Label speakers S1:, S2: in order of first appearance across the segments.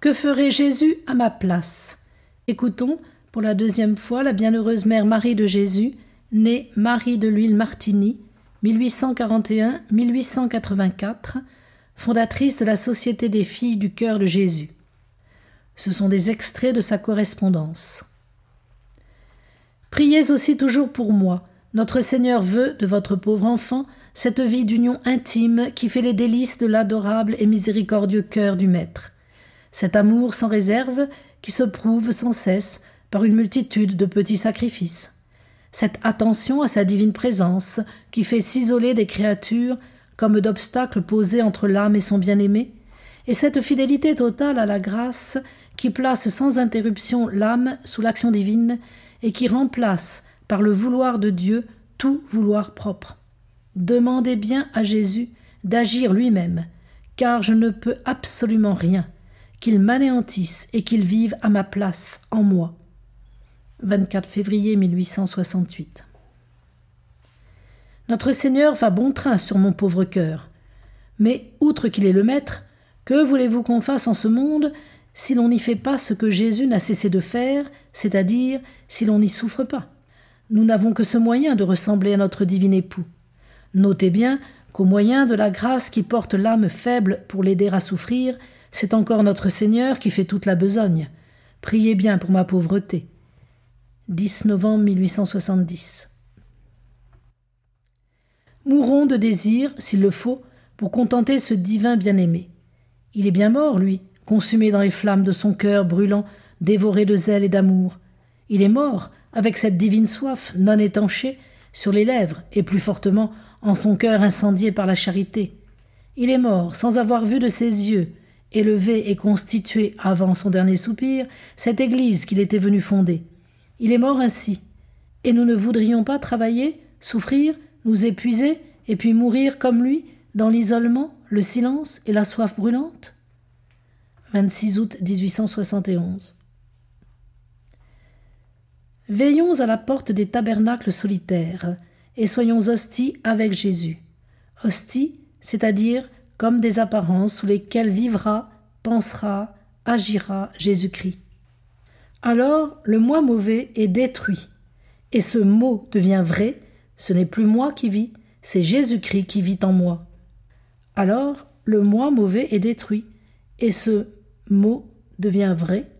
S1: que ferait Jésus à ma place? Écoutons pour la deuxième fois la bienheureuse mère Marie de Jésus, née Marie de l'Huile Martini, 1841-1884, fondatrice de la Société des filles du cœur de Jésus. Ce sont des extraits de sa correspondance. Priez aussi toujours pour moi. Notre Seigneur veut de votre pauvre enfant cette vie d'union intime qui fait les délices de l'adorable et miséricordieux cœur du Maître. Cet amour sans réserve qui se prouve sans cesse par une multitude de petits sacrifices. Cette attention à sa divine présence qui fait s'isoler des créatures comme d'obstacles posés entre l'âme et son bien-aimé, et cette fidélité totale à la grâce qui place sans interruption l'âme sous l'action divine et qui remplace par le vouloir de Dieu tout vouloir propre. Demandez bien à Jésus d'agir lui-même, car je ne peux absolument rien, qu'il m'anéantisse et qu'il vive à ma place en moi. 24 février 1868. Notre Seigneur va bon train sur mon pauvre cœur. Mais, outre qu'il est le Maître, que voulez-vous qu'on fasse en ce monde si l'on n'y fait pas ce que Jésus n'a cessé de faire, c'est-à-dire si l'on n'y souffre pas? Nous n'avons que ce moyen de ressembler à notre divin époux. Notez bien qu'au moyen de la grâce qui porte l'âme faible pour l'aider à souffrir, c'est encore notre Seigneur qui fait toute la besogne. Priez bien pour ma pauvreté. 10 novembre 1870. Mourons de désir, s'il le faut, pour contenter ce divin bien-aimé. Il est bien mort, lui, consumé dans les flammes de son cœur brûlant, dévoré de zèle et d'amour. Il est mort, avec cette divine soif non étanchée, sur les lèvres, et plus fortement en son cœur incendié par la charité. Il est mort sans avoir vu de ses yeux, élevé et constitué avant son dernier soupir, cette Église qu'il était venu fonder. Il est mort ainsi. Et nous ne voudrions pas travailler, souffrir, nous épuiser, et puis mourir comme lui, dans l'isolement, le silence et la soif brûlante? 26 août 1871. Veillons à la porte des tabernacles solitaires, et soyons hosties avec Jésus. Hosties, c'est-à-dire comme des apparences sous lesquelles vivra, pensera, agira Jésus-Christ alors le moi mauvais est détruit. Et ce mot devient vrai, ce n'est plus moi qui vis, c'est Jésus-Christ qui vit en moi. Alors le moi mauvais est détruit, et ce mot devient vrai,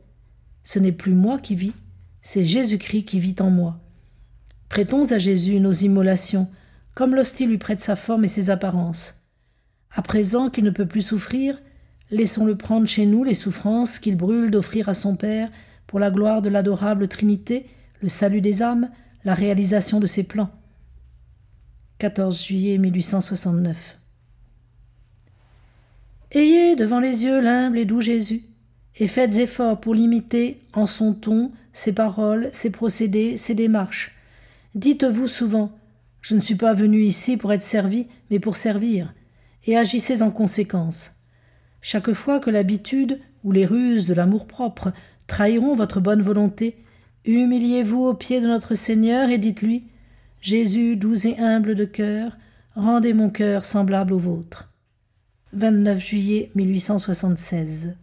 S1: ce n'est plus moi qui vis, c'est Jésus-Christ qui vit en moi. Prêtons à Jésus nos immolations, comme l'hostie lui prête sa forme et ses apparences. À présent qu'il ne peut plus souffrir, laissons-le prendre chez nous les souffrances qu'il brûle d'offrir à son Père pour la gloire de l'adorable Trinité, le salut des âmes, la réalisation de ses plans. 14 juillet 1869. Ayez devant les yeux l'humble et doux Jésus, et faites effort pour l'imiter en son ton, ses paroles, ses procédés, ses démarches. Dites-vous souvent Je ne suis pas venu ici pour être servi, mais pour servir, et agissez en conséquence. Chaque fois que l'habitude ou les ruses de l'amour-propre trahiront votre bonne volonté, humiliez-vous aux pieds de notre Seigneur et dites-lui Jésus, doux et humble de cœur, rendez mon cœur semblable au vôtre. 29 juillet 1876.